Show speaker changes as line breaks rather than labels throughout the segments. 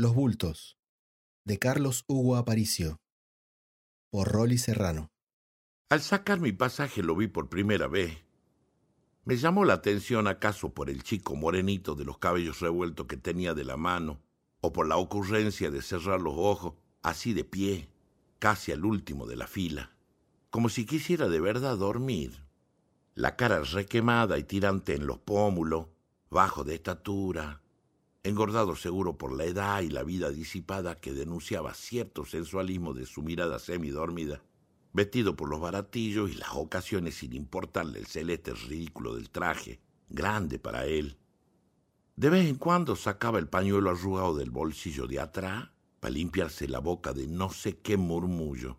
Los bultos, de Carlos Hugo Aparicio, por Rolly Serrano.
Al sacar mi pasaje lo vi por primera vez. Me llamó la atención acaso por el chico morenito de los cabellos revueltos que tenía de la mano, o por la ocurrencia de cerrar los ojos así de pie, casi al último de la fila, como si quisiera de verdad dormir. La cara requemada y tirante en los pómulos, bajo de estatura, engordado seguro por la edad y la vida disipada que denunciaba cierto sensualismo de su mirada semidormida, vestido por los baratillos y las ocasiones sin importarle el celeste ridículo del traje, grande para él. De vez en cuando sacaba el pañuelo arrugado del bolsillo de atrás para limpiarse la boca de no sé qué murmullo,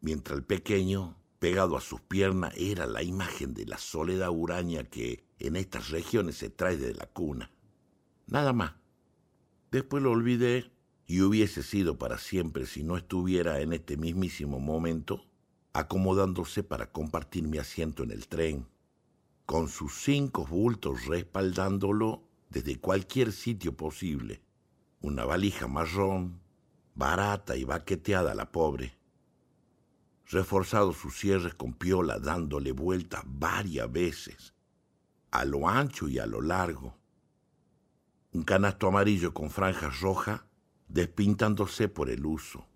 mientras el pequeño, pegado a sus piernas, era la imagen de la soledad huraña que en estas regiones se trae de la cuna. Nada más. Después lo olvidé y hubiese sido para siempre si no estuviera en este mismísimo momento acomodándose para compartir mi asiento en el tren, con sus cinco bultos respaldándolo desde cualquier sitio posible. Una valija marrón, barata y baqueteada la pobre. Reforzado sus cierres con piola dándole vueltas varias veces, a lo ancho y a lo largo. Un canasto amarillo con franjas rojas despintándose por el uso,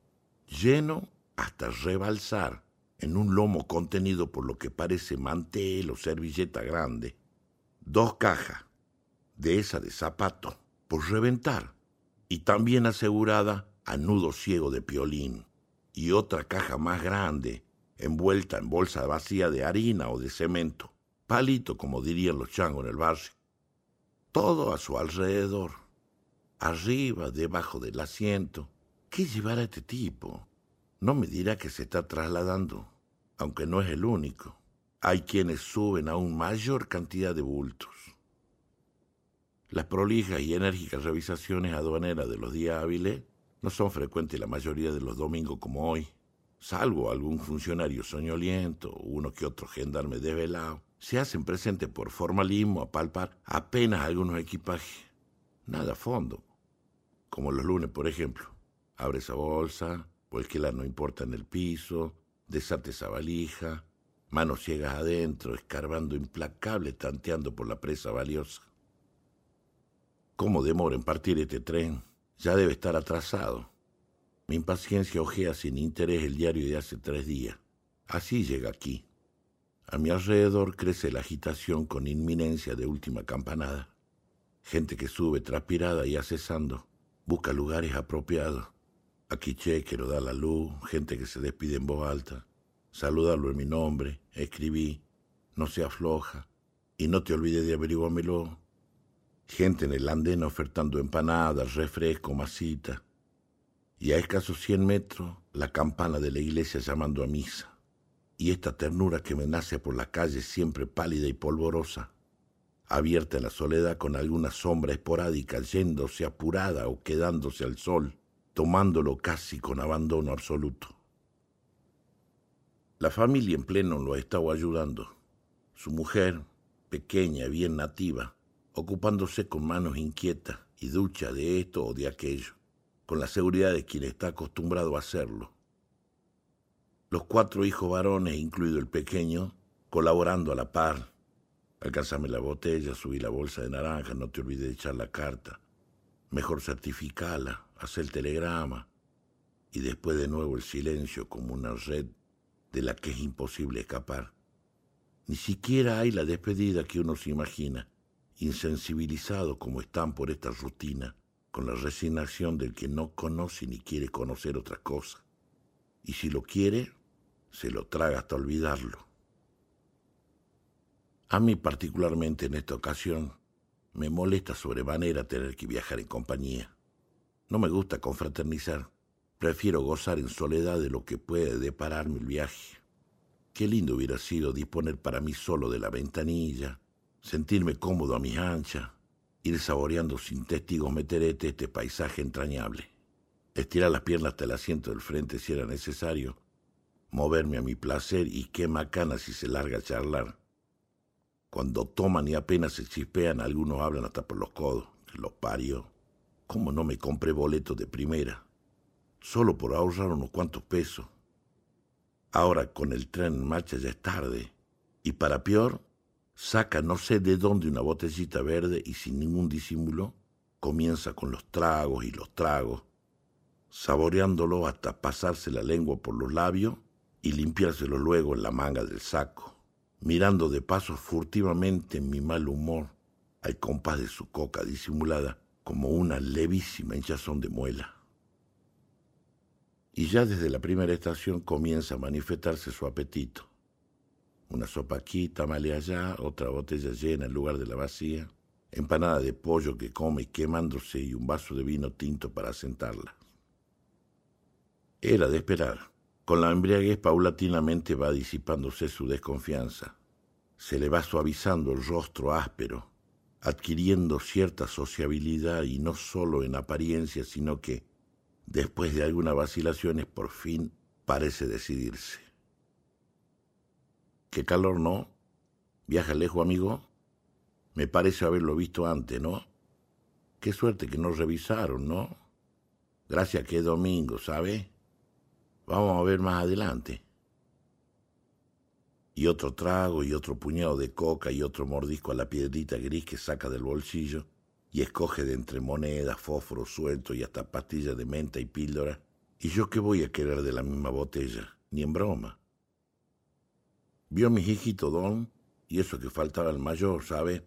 lleno hasta rebalsar en un lomo contenido por lo que parece mantel o servilleta grande. Dos cajas, de esa de zapato, por reventar, y también asegurada a nudo ciego de piolín, y otra caja más grande, envuelta en bolsa vacía de harina o de cemento, palito como dirían los changos en el barrio. Todo a su alrededor arriba, debajo del asiento. ¿Qué llevará este tipo? No me dirá que se está trasladando, aunque no es el único. Hay quienes suben a un mayor cantidad de bultos. Las prolijas y enérgicas revisaciones aduaneras de los días hábiles no son frecuentes la mayoría de los domingos como hoy, salvo algún funcionario soñoliento uno que otro gendarme desvelado. Se hacen presentes por formalismo a palpar apenas algunos equipajes. Nada a fondo como los lunes, por ejemplo. Abre esa bolsa, la no importa en el piso, desate esa valija, manos ciegas adentro, escarbando implacable, tanteando por la presa valiosa. ¿Cómo demora en partir este tren? Ya debe estar atrasado. Mi impaciencia ojea sin interés el diario de hace tres días. Así llega aquí. A mi alrededor crece la agitación con inminencia de última campanada. Gente que sube transpirada y acesando busca lugares apropiados. Aquí lo da la luz, gente que se despide en voz alta. Saludarlo en mi nombre, escribí, no se afloja, y no te olvides de averiguármelo. Gente en el andén ofertando empanadas, refresco, masita. Y a escasos cien metros, la campana de la iglesia llamando a misa. Y esta ternura que me nace por la calle siempre pálida y polvorosa abierta en la soledad con alguna sombra esporádica, yéndose apurada o quedándose al sol, tomándolo casi con abandono absoluto. La familia en pleno lo ha estado ayudando. Su mujer, pequeña, bien nativa, ocupándose con manos inquietas y ducha de esto o de aquello, con la seguridad de quien está acostumbrado a hacerlo. Los cuatro hijos varones, incluido el pequeño, colaborando a la par, Alcánzame la botella, subí la bolsa de naranja, no te olvides de echar la carta. Mejor certificala, haz el telegrama. Y después de nuevo el silencio como una red de la que es imposible escapar. Ni siquiera hay la despedida que uno se imagina, insensibilizado como están por esta rutina, con la resignación del que no conoce ni quiere conocer otra cosa. Y si lo quiere, se lo traga hasta olvidarlo. A mí particularmente en esta ocasión me molesta sobremanera tener que viajar en compañía. No me gusta confraternizar. Prefiero gozar en soledad de lo que puede depararme el viaje. Qué lindo hubiera sido disponer para mí solo de la ventanilla, sentirme cómodo a mis anchas, ir saboreando sin testigos meterete este paisaje entrañable, estirar las piernas hasta el asiento del frente si era necesario, moverme a mi placer y qué macana si se larga a charlar cuando toman y apenas se chispean, algunos hablan hasta por los codos, los parió. ¿Cómo no me compré boletos de primera? Solo por ahorrar unos cuantos pesos. Ahora con el tren en marcha ya es tarde. Y para peor, saca no sé de dónde una botellita verde y sin ningún disimulo comienza con los tragos y los tragos, saboreándolo hasta pasarse la lengua por los labios y limpiárselo luego en la manga del saco, mirando de paso furtivamente en mi mal humor al compás de su coca disimulada como una levísima hinchazón de muela. Y ya desde la primera estación comienza a manifestarse su apetito. Una sopa aquí, tamale allá, otra botella llena en lugar de la vacía, empanada de pollo que come quemándose y un vaso de vino tinto para sentarla. Era de esperar. Con la embriaguez paulatinamente va disipándose su desconfianza. Se le va suavizando el rostro áspero, adquiriendo cierta sociabilidad y no solo en apariencia, sino que, después de algunas vacilaciones, por fin parece decidirse. ¿Qué calor, no? ¿Viaja lejos, amigo? Me parece haberlo visto antes, ¿no? Qué suerte que nos revisaron, ¿no? Gracias que es domingo, ¿sabe? Vamos a ver más adelante. Y otro trago y otro puñado de coca y otro mordisco a la piedrita gris que saca del bolsillo y escoge de entre monedas, fósforo suelto y hasta pastillas de menta y píldora. ¿Y yo qué voy a querer de la misma botella? Ni en broma. Vio mi hijito Don, y eso que faltaba el mayor, ¿sabe?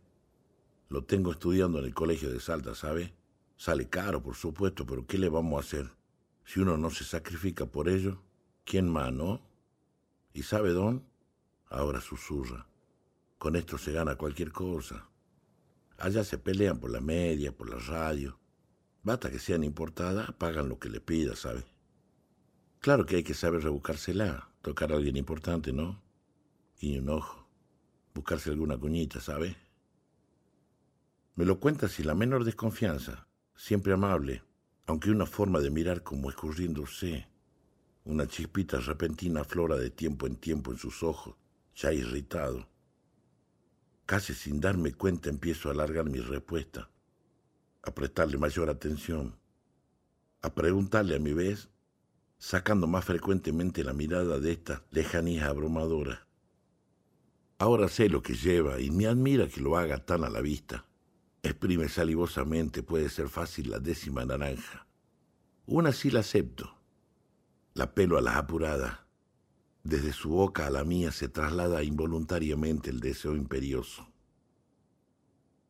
Lo tengo estudiando en el colegio de Salta, ¿sabe? Sale caro, por supuesto, pero ¿qué le vamos a hacer? Si uno no se sacrifica por ello, ¿quién más, no? ¿Y sabe, don? Ahora susurra. Con esto se gana cualquier cosa. Allá se pelean por la media, por la radio. Basta que sean importadas, pagan lo que le pida, ¿sabe? Claro que hay que saber rebuscársela, tocar a alguien importante, ¿no? Y un ojo, buscarse alguna cuñita, ¿sabe? Me lo cuenta sin la menor desconfianza, siempre amable, aunque una forma de mirar como escurriéndose, una chispita repentina flora de tiempo en tiempo en sus ojos, ya irritado. Casi sin darme cuenta empiezo a alargar mi respuesta, a prestarle mayor atención, a preguntarle a mi vez, sacando más frecuentemente la mirada de esta lejanía abrumadora. Ahora sé lo que lleva y me admira que lo haga tan a la vista. Exprime salivosamente, puede ser fácil la décima naranja. Una sí la acepto. La pelo a las apuradas. Desde su boca a la mía se traslada involuntariamente el deseo imperioso.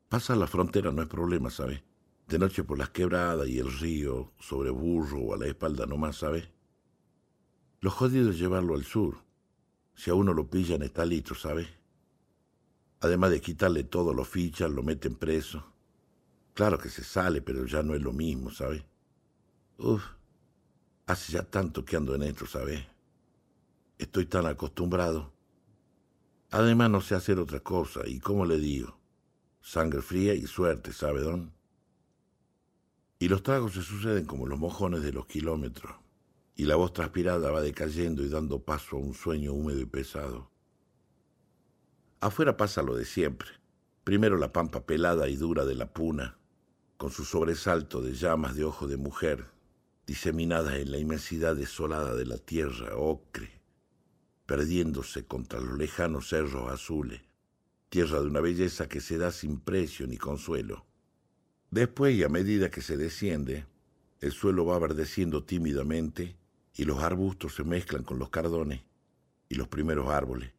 Pasar la frontera no es problema, ¿sabe? De noche por las quebradas y el río, sobre burro o a la espalda nomás, ¿sabe? Lo jodido es llevarlo al sur. Si a uno lo pillan está listo, ¿sabe? Además de quitarle todo, lo fichan, lo meten preso. Claro que se sale, pero ya no es lo mismo, ¿sabe? Uf, hace ya tanto que ando en esto, ¿sabe? Estoy tan acostumbrado. Además no sé hacer otra cosa, y como le digo, sangre fría y suerte, ¿sabe, don? Y los tragos se suceden como los mojones de los kilómetros, y la voz transpirada va decayendo y dando paso a un sueño húmedo y pesado. Afuera pasa lo de siempre. Primero la pampa pelada y dura de la puna, con su sobresalto de llamas de ojo de mujer, diseminadas en la inmensidad desolada de la tierra ocre, perdiéndose contra los lejanos cerros azules, tierra de una belleza que se da sin precio ni consuelo. Después, y a medida que se desciende, el suelo va verdeciendo tímidamente y los arbustos se mezclan con los cardones y los primeros árboles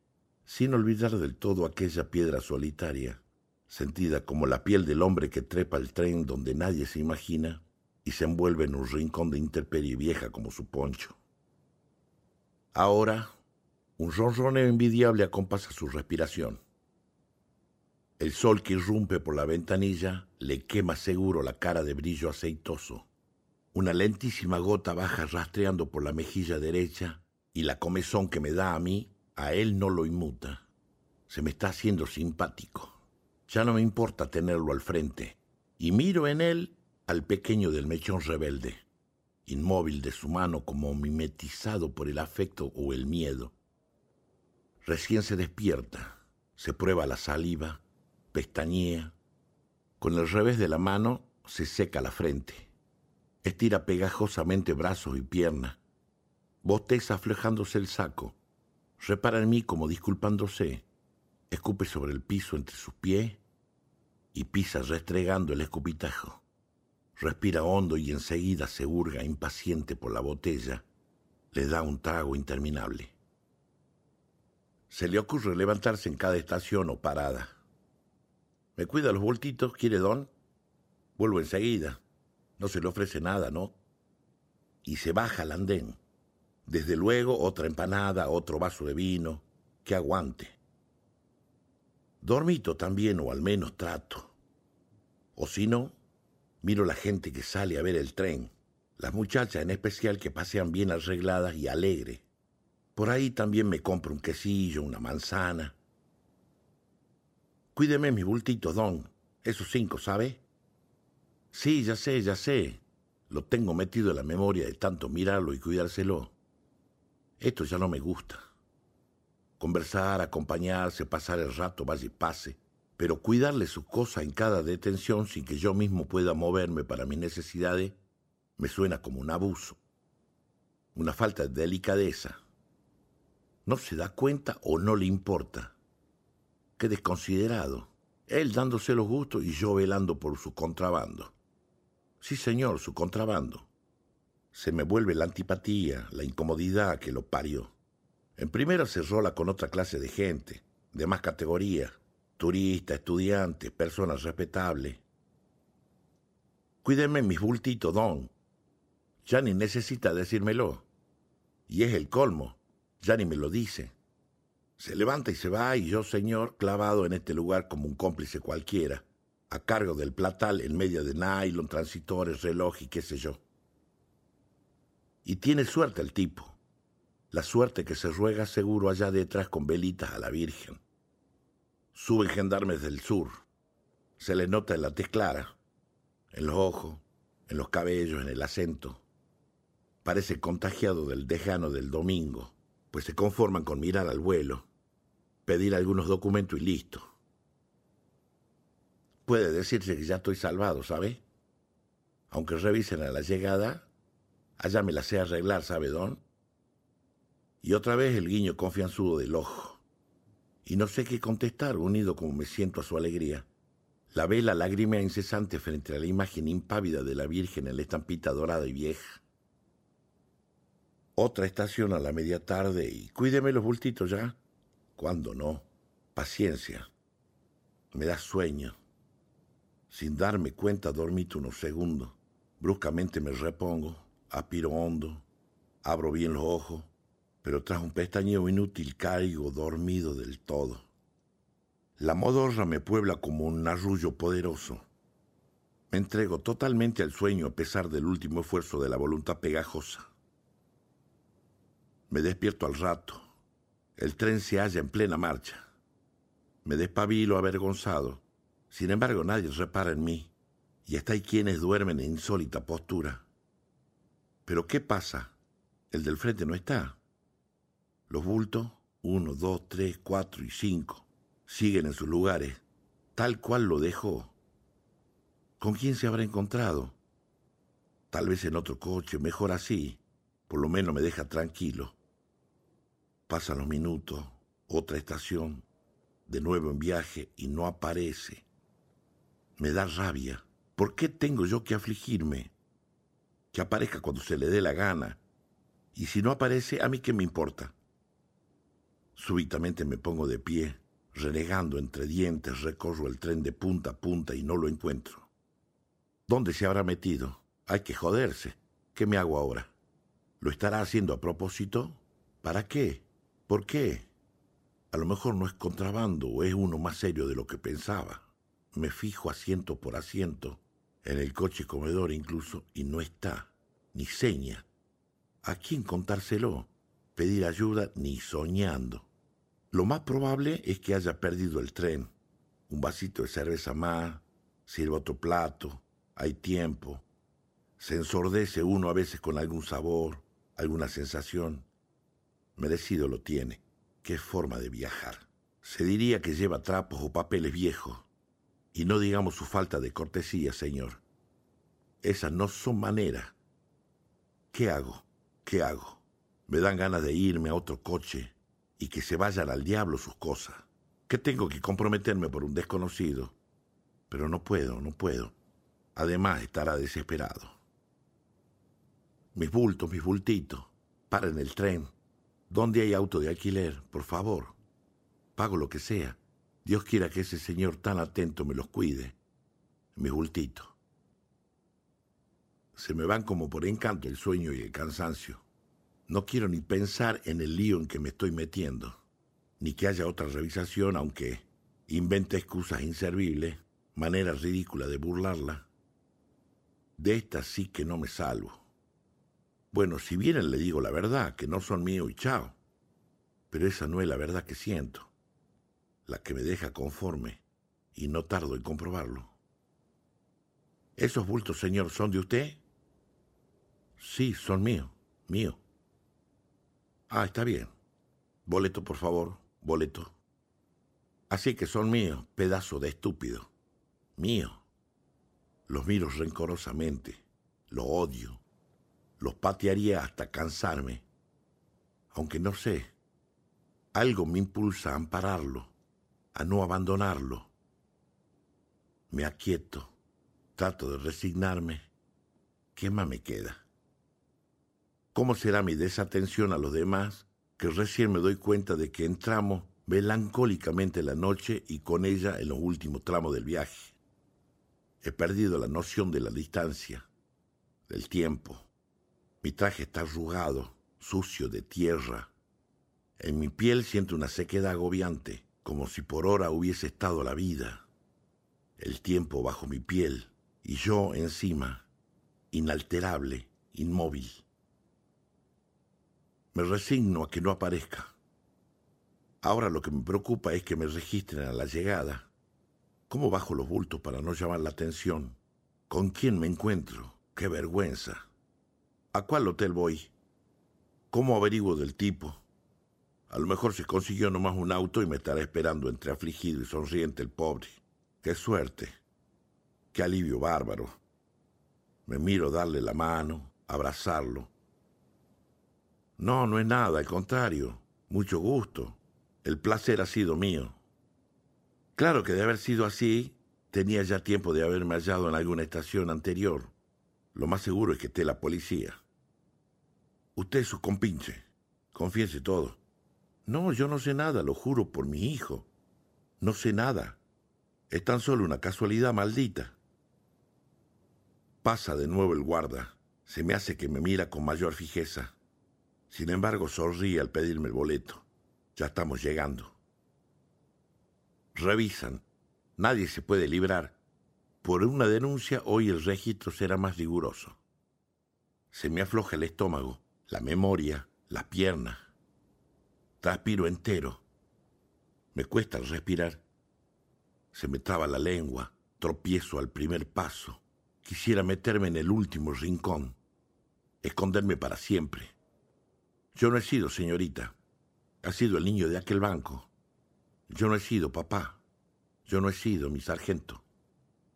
sin olvidar del todo aquella piedra solitaria, sentida como la piel del hombre que trepa el tren donde nadie se imagina y se envuelve en un rincón de intemperie vieja como su poncho. Ahora, un ronroneo envidiable acompasa su respiración. El sol que irrumpe por la ventanilla le quema seguro la cara de brillo aceitoso. Una lentísima gota baja rastreando por la mejilla derecha y la comezón que me da a mí a él no lo inmuta. Se me está haciendo simpático. Ya no me importa tenerlo al frente. Y miro en él al pequeño del mechón rebelde, inmóvil de su mano como mimetizado por el afecto o el miedo. Recién se despierta, se prueba la saliva, pestañea. Con el revés de la mano se seca la frente. Estira pegajosamente brazos y piernas. Bosteza aflojándose el saco. Repara en mí como disculpándose. Escupe sobre el piso entre sus pies y pisa restregando el escupitajo. Respira hondo y enseguida se hurga impaciente por la botella. Le da un trago interminable. Se le ocurre levantarse en cada estación o parada. ¿Me cuida los bultitos? ¿Quiere don? Vuelvo enseguida. No se le ofrece nada, ¿no? Y se baja al andén. Desde luego otra empanada, otro vaso de vino, que aguante. Dormito también, o al menos trato. O si no, miro la gente que sale a ver el tren, las muchachas en especial que pasean bien arregladas y alegre. Por ahí también me compro un quesillo, una manzana. Cuídeme mi bultito, don. Esos cinco, ¿sabe? Sí, ya sé, ya sé. Lo tengo metido en la memoria de tanto mirarlo y cuidárselo. Esto ya no me gusta. Conversar, acompañarse, pasar el rato, vaya y pase, pero cuidarle su cosa en cada detención sin que yo mismo pueda moverme para mis necesidades, me suena como un abuso, una falta de delicadeza. ¿No se da cuenta o no le importa? Qué desconsiderado. Él dándose los gustos y yo velando por su contrabando. Sí, señor, su contrabando. Se me vuelve la antipatía, la incomodidad que lo parió. En primera se rola con otra clase de gente, de más categoría, turistas, estudiantes, personas respetables. Cuídeme mis bultitos, don. Ya ni necesita decírmelo. Y es el colmo, ya ni me lo dice. Se levanta y se va, y yo, señor, clavado en este lugar como un cómplice cualquiera, a cargo del platal en medio de nylon, transitores, reloj y qué sé yo. Y tiene suerte el tipo, la suerte que se ruega seguro allá detrás con velitas a la Virgen. Suben gendarmes del sur, se le nota en la tez clara, en los ojos, en los cabellos, en el acento. Parece contagiado del dejano del domingo, pues se conforman con mirar al vuelo pedir algunos documentos y listo. Puede decirse que ya estoy salvado, ¿sabe? Aunque revisen a la llegada, allá me la sé arreglar, ¿sabe, don? Y otra vez el guiño confianzudo del ojo. Y no sé qué contestar, unido como me siento a su alegría. La ve la lágrima incesante frente a la imagen impávida de la Virgen en la estampita dorada y vieja. Otra estación a la media tarde y cuídeme los bultitos ya. ¿Cuándo no? Paciencia. Me da sueño. Sin darme cuenta dormito unos segundos. Bruscamente me repongo, aspiro hondo, abro bien los ojos, pero tras un pestañeo inútil caigo dormido del todo. La modorra me puebla como un arrullo poderoso. Me entrego totalmente al sueño a pesar del último esfuerzo de la voluntad pegajosa. Me despierto al rato el tren se halla en plena marcha. Me despabilo avergonzado. Sin embargo, nadie repara en mí. Y hasta hay quienes duermen en insólita postura. Pero ¿qué pasa? El del frente no está. Los bultos, uno, dos, tres, cuatro y cinco, siguen en sus lugares, tal cual lo dejó. ¿Con quién se habrá encontrado? Tal vez en otro coche, mejor así. Por lo menos me deja tranquilo. Pasan los minutos, otra estación, de nuevo en viaje y no aparece. Me da rabia. ¿Por qué tengo yo que afligirme? Que aparezca cuando se le dé la gana. Y si no aparece, ¿a mí qué me importa? Súbitamente me pongo de pie, renegando entre dientes, recorro el tren de punta a punta y no lo encuentro. ¿Dónde se habrá metido? Hay que joderse. ¿Qué me hago ahora? ¿Lo estará haciendo a propósito? ¿Para qué? ¿Por qué? A lo mejor no es contrabando o es uno más serio de lo que pensaba. Me fijo asiento por asiento, en el coche comedor incluso, y no está, ni seña. ¿A quién contárselo? Pedir ayuda ni soñando. Lo más probable es que haya perdido el tren. Un vasito de cerveza más, sirva otro plato, hay tiempo. Se ensordece uno a veces con algún sabor, alguna sensación merecido lo tiene. Qué forma de viajar. Se diría que lleva trapos o papeles viejos. Y no digamos su falta de cortesía, señor. Esas no son maneras. ¿Qué hago? ¿Qué hago? Me dan ganas de irme a otro coche y que se vayan al diablo sus cosas. ¿Qué tengo que comprometerme por un desconocido? Pero no puedo, no puedo. Además estará desesperado. Mis bultos, mis bultitos. Paren el tren. ¿Dónde hay auto de alquiler? Por favor. Pago lo que sea. Dios quiera que ese señor tan atento me los cuide. Mis bultitos. Se me van como por encanto el sueño y el cansancio. No quiero ni pensar en el lío en que me estoy metiendo, ni que haya otra revisación, aunque invente excusas inservibles, maneras ridículas de burlarla. De esta sí que no me salvo. Bueno, si vienen le digo la verdad, que no son míos y chao. Pero esa no es la verdad que siento, la que me deja conforme, y no tardo en comprobarlo. ¿Esos bultos, señor, son de usted? Sí, son míos, míos. Ah, está bien. Boleto, por favor, boleto. Así que son míos, pedazo de estúpido. Mío. Los miro rencorosamente, lo odio, los patearía hasta cansarme. Aunque no sé, algo me impulsa a ampararlo, a no abandonarlo. Me aquieto, trato de resignarme. ¿Qué más me queda? ¿Cómo será mi desatención a los demás que recién me doy cuenta de que entramos melancólicamente la noche y con ella en los últimos tramos del viaje? He perdido la noción de la distancia, del tiempo. Mi traje está arrugado, sucio de tierra. En mi piel siento una sequedad agobiante, como si por hora hubiese estado la vida. El tiempo bajo mi piel y yo encima, inalterable, inmóvil. Me resigno a que no aparezca. Ahora lo que me preocupa es que me registren a la llegada. ¿Cómo bajo los bultos para no llamar la atención? ¿Con quién me encuentro? ¡Qué vergüenza! ¿A cuál hotel voy? ¿Cómo averiguo del tipo? A lo mejor se consiguió nomás un auto y me estará esperando entre afligido y sonriente el pobre. ¡Qué suerte! ¡Qué alivio bárbaro! Me miro darle la mano, abrazarlo, no, no es nada, al contrario. Mucho gusto. El placer ha sido mío. Claro que de haber sido así, tenía ya tiempo de haberme hallado en alguna estación anterior. Lo más seguro es que esté la policía. Usted es su compinche. Confiese todo. No, yo no sé nada, lo juro por mi hijo. No sé nada. Es tan solo una casualidad maldita. Pasa de nuevo el guarda. Se me hace que me mira con mayor fijeza. Sin embargo, sonríe al pedirme el boleto. Ya estamos llegando. Revisan. Nadie se puede librar. Por una denuncia hoy el registro será más riguroso. Se me afloja el estómago, la memoria, la pierna. Transpiro entero. Me cuesta respirar. Se me traba la lengua, tropiezo al primer paso. Quisiera meterme en el último rincón, esconderme para siempre. Yo no he sido señorita. Ha sido el niño de aquel banco. Yo no he sido papá. Yo no he sido mi sargento.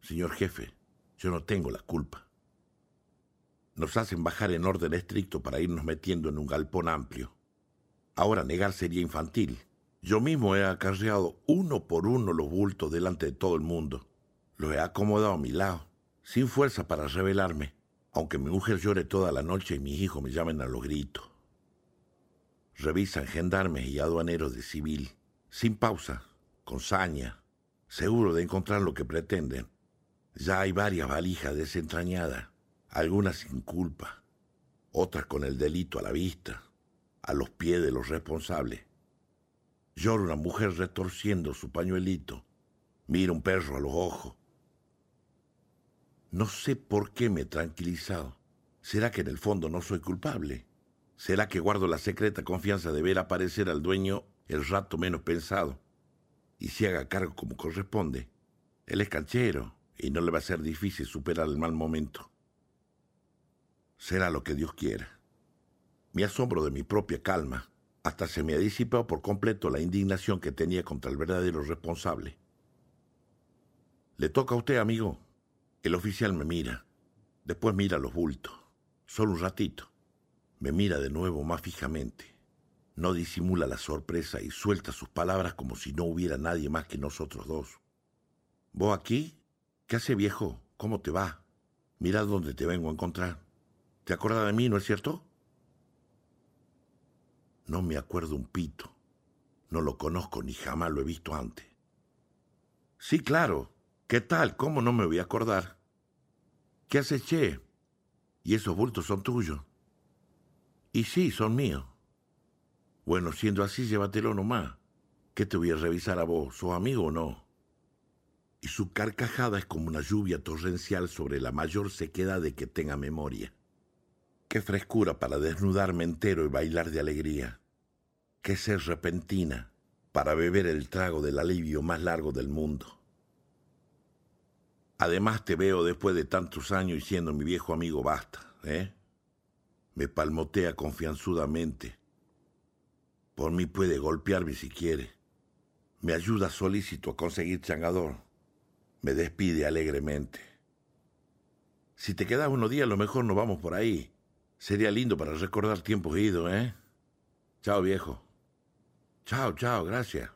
Señor jefe, yo no tengo la culpa. Nos hacen bajar en orden estricto para irnos metiendo en un galpón amplio. Ahora negar sería infantil. Yo mismo he acarreado uno por uno los bultos delante de todo el mundo. Los he acomodado a mi lado, sin fuerza para rebelarme, aunque mi mujer llore toda la noche y mis hijos me llamen a los gritos. Revisan gendarmes y aduaneros de civil, sin pausa, con saña, seguro de encontrar lo que pretenden. Ya hay varias valijas desentrañadas, algunas sin culpa, otras con el delito a la vista, a los pies de los responsables. Llora una mujer retorciendo su pañuelito, mira un perro a los ojos. No sé por qué me he tranquilizado. ¿Será que en el fondo no soy culpable? ¿Será que guardo la secreta confianza de ver aparecer al dueño el rato menos pensado y se haga cargo como corresponde? Él es canchero y no le va a ser difícil superar el mal momento. Será lo que Dios quiera. Me asombro de mi propia calma. Hasta se me ha disipado por completo la indignación que tenía contra el verdadero responsable. Le toca a usted, amigo. El oficial me mira. Después mira los bultos, solo un ratito. Me mira de nuevo más fijamente. No disimula la sorpresa y suelta sus palabras como si no hubiera nadie más que nosotros dos. ¿Vos aquí? ¿Qué hace viejo? ¿Cómo te va? Mira dónde te vengo a encontrar. ¿Te acuerdas de mí, no es cierto? No me acuerdo un pito. No lo conozco ni jamás lo he visto antes. Sí, claro. ¿Qué tal? ¿Cómo no me voy a acordar? ¿Qué haces, che? ¿Y esos bultos son tuyos? Y sí, son míos. Bueno, siendo así, llévatelo nomás. ¿Qué te voy a revisar a vos? ¿Sos amigo o no? Y su carcajada es como una lluvia torrencial sobre la mayor sequedad de que tenga memoria. Qué frescura para desnudarme entero y bailar de alegría. Qué sed repentina para beber el trago del alivio más largo del mundo. Además te veo después de tantos años y siendo mi viejo amigo basta, ¿eh? Me palmotea confianzudamente. Por mí puede golpearme si quiere. Me ayuda solícito a conseguir changador. Me despide alegremente. Si te quedas unos días, a lo mejor nos vamos por ahí. Sería lindo para recordar tiempos idos, ¿eh? Chao, viejo. Chao, chao, gracias.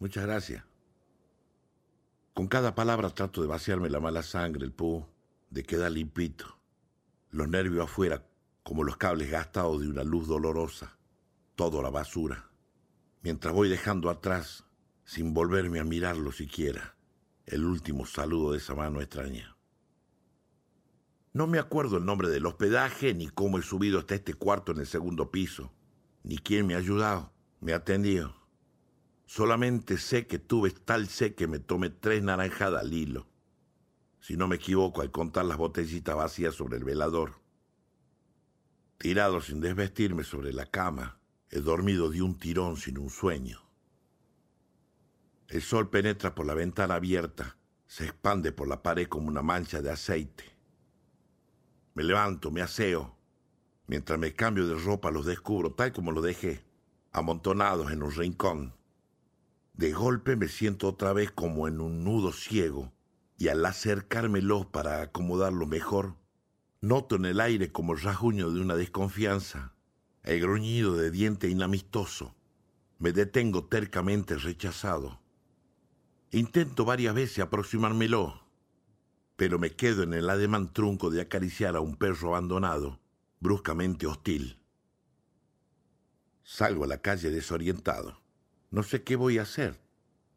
Muchas gracias. Con cada palabra trato de vaciarme la mala sangre, el pu, de quedar limpito. Los nervios afuera, como los cables gastados de una luz dolorosa. Todo la basura. Mientras voy dejando atrás, sin volverme a mirarlo siquiera, el último saludo de esa mano extraña. No me acuerdo el nombre del hospedaje, ni cómo he subido hasta este cuarto en el segundo piso, ni quién me ha ayudado, me ha atendido. Solamente sé que tuve tal sé que me tomé tres naranjadas al hilo. Si no me equivoco al contar las botellitas vacías sobre el velador. Tirado sin desvestirme sobre la cama, he dormido de un tirón sin un sueño. El sol penetra por la ventana abierta, se expande por la pared como una mancha de aceite. Me levanto, me aseo. Mientras me cambio de ropa los descubro tal como lo dejé, amontonados en un rincón. De golpe me siento otra vez como en un nudo ciego, y al acercármelo para acomodarlo mejor, noto en el aire como el rasguño de una desconfianza, el gruñido de diente inamistoso. Me detengo tercamente rechazado. Intento varias veces aproximármelo, pero me quedo en el ademán trunco de acariciar a un perro abandonado, bruscamente hostil. Salgo a la calle desorientado. No sé qué voy a hacer.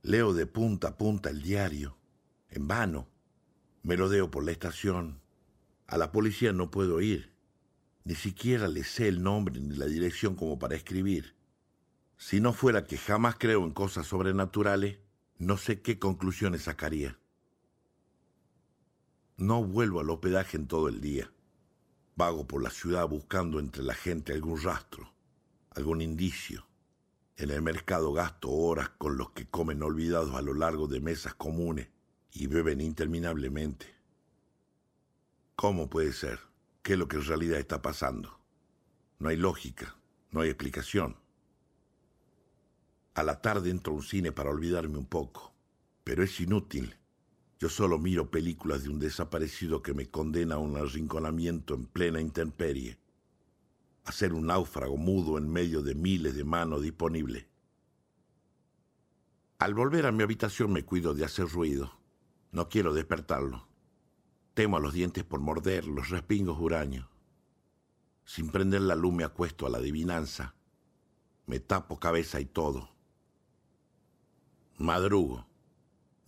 Leo de punta a punta el diario. En vano. Me lo deo por la estación. A la policía no puedo ir. Ni siquiera le sé el nombre ni la dirección como para escribir. Si no fuera que jamás creo en cosas sobrenaturales, no sé qué conclusiones sacaría. No vuelvo al hospedaje en todo el día. Vago por la ciudad buscando entre la gente algún rastro, algún indicio. En el mercado gasto horas con los que comen olvidados a lo largo de mesas comunes y beben interminablemente. ¿Cómo puede ser? ¿Qué es lo que en realidad está pasando? No hay lógica, no hay explicación. A la tarde entro a un cine para olvidarme un poco, pero es inútil. Yo solo miro películas de un desaparecido que me condena a un arrinconamiento en plena intemperie a ser un náufrago mudo en medio de miles de manos disponibles. Al volver a mi habitación me cuido de hacer ruido. No quiero despertarlo. Temo a los dientes por morder los respingos huraños. Sin prender la luz me acuesto a la adivinanza. Me tapo cabeza y todo. Madrugo.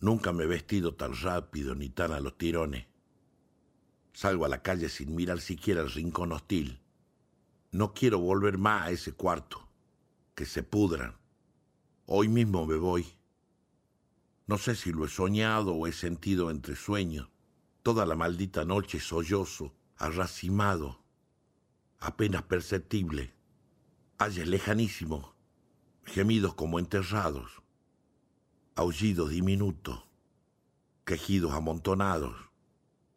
Nunca me he vestido tan rápido ni tan a los tirones. Salgo a la calle sin mirar siquiera el rincón hostil. No quiero volver más a ese cuarto. Que se pudran. Hoy mismo me voy. No sé si lo he soñado o he sentido entre sueños. Toda la maldita noche sollozo, arracimado, apenas perceptible. Ayes lejanísimo, gemidos como enterrados, aullidos diminutos, quejidos amontonados,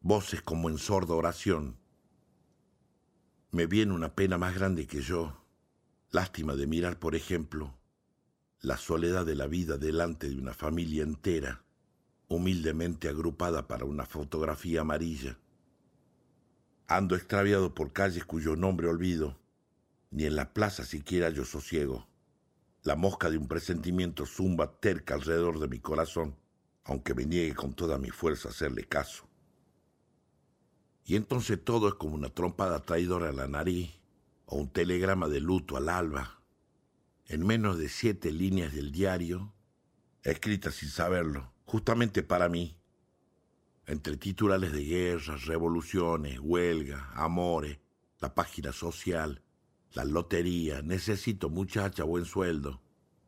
voces como en sorda oración me viene una pena más grande que yo. Lástima de mirar, por ejemplo, la soledad de la vida delante de una familia entera, humildemente agrupada para una fotografía amarilla. Ando extraviado por calles cuyo nombre olvido, ni en la plaza siquiera yo sosiego. La mosca de un presentimiento zumba terca alrededor de mi corazón, aunque me niegue con toda mi fuerza hacerle caso. Y entonces todo es como una trompada traidora a la nariz o un telegrama de luto al alba. En menos de siete líneas del diario, escritas sin saberlo, justamente para mí, entre titulares de guerras, revoluciones, huelga, amores, la página social, la lotería, necesito muchacha, buen sueldo.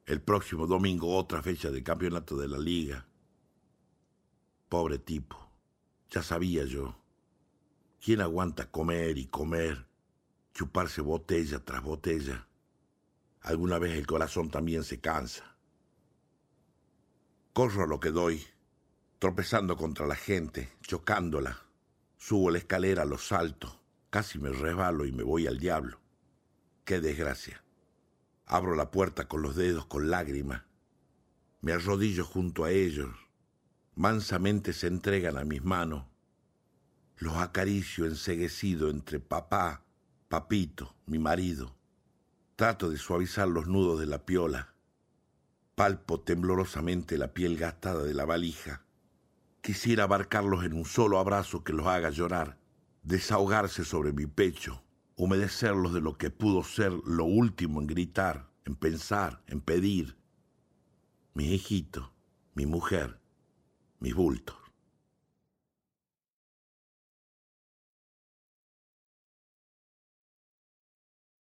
El próximo domingo otra fecha de campeonato de la liga. Pobre tipo, ya sabía yo. ¿Quién aguanta comer y comer, chuparse botella tras botella? Alguna vez el corazón también se cansa. Corro a lo que doy, tropezando contra la gente, chocándola. Subo la escalera, lo salto, casi me resbalo y me voy al diablo. Qué desgracia. Abro la puerta con los dedos con lágrimas. Me arrodillo junto a ellos. Mansamente se entregan a mis manos. Los acaricio enseguecido entre papá, papito, mi marido. Trato de suavizar los nudos de la piola. Palpo temblorosamente la piel gastada de la valija. Quisiera abarcarlos en un solo abrazo que los haga llorar, desahogarse sobre mi pecho, humedecerlos de lo que pudo ser lo último en gritar, en pensar, en pedir. Mi hijito, mi mujer, mi bulto.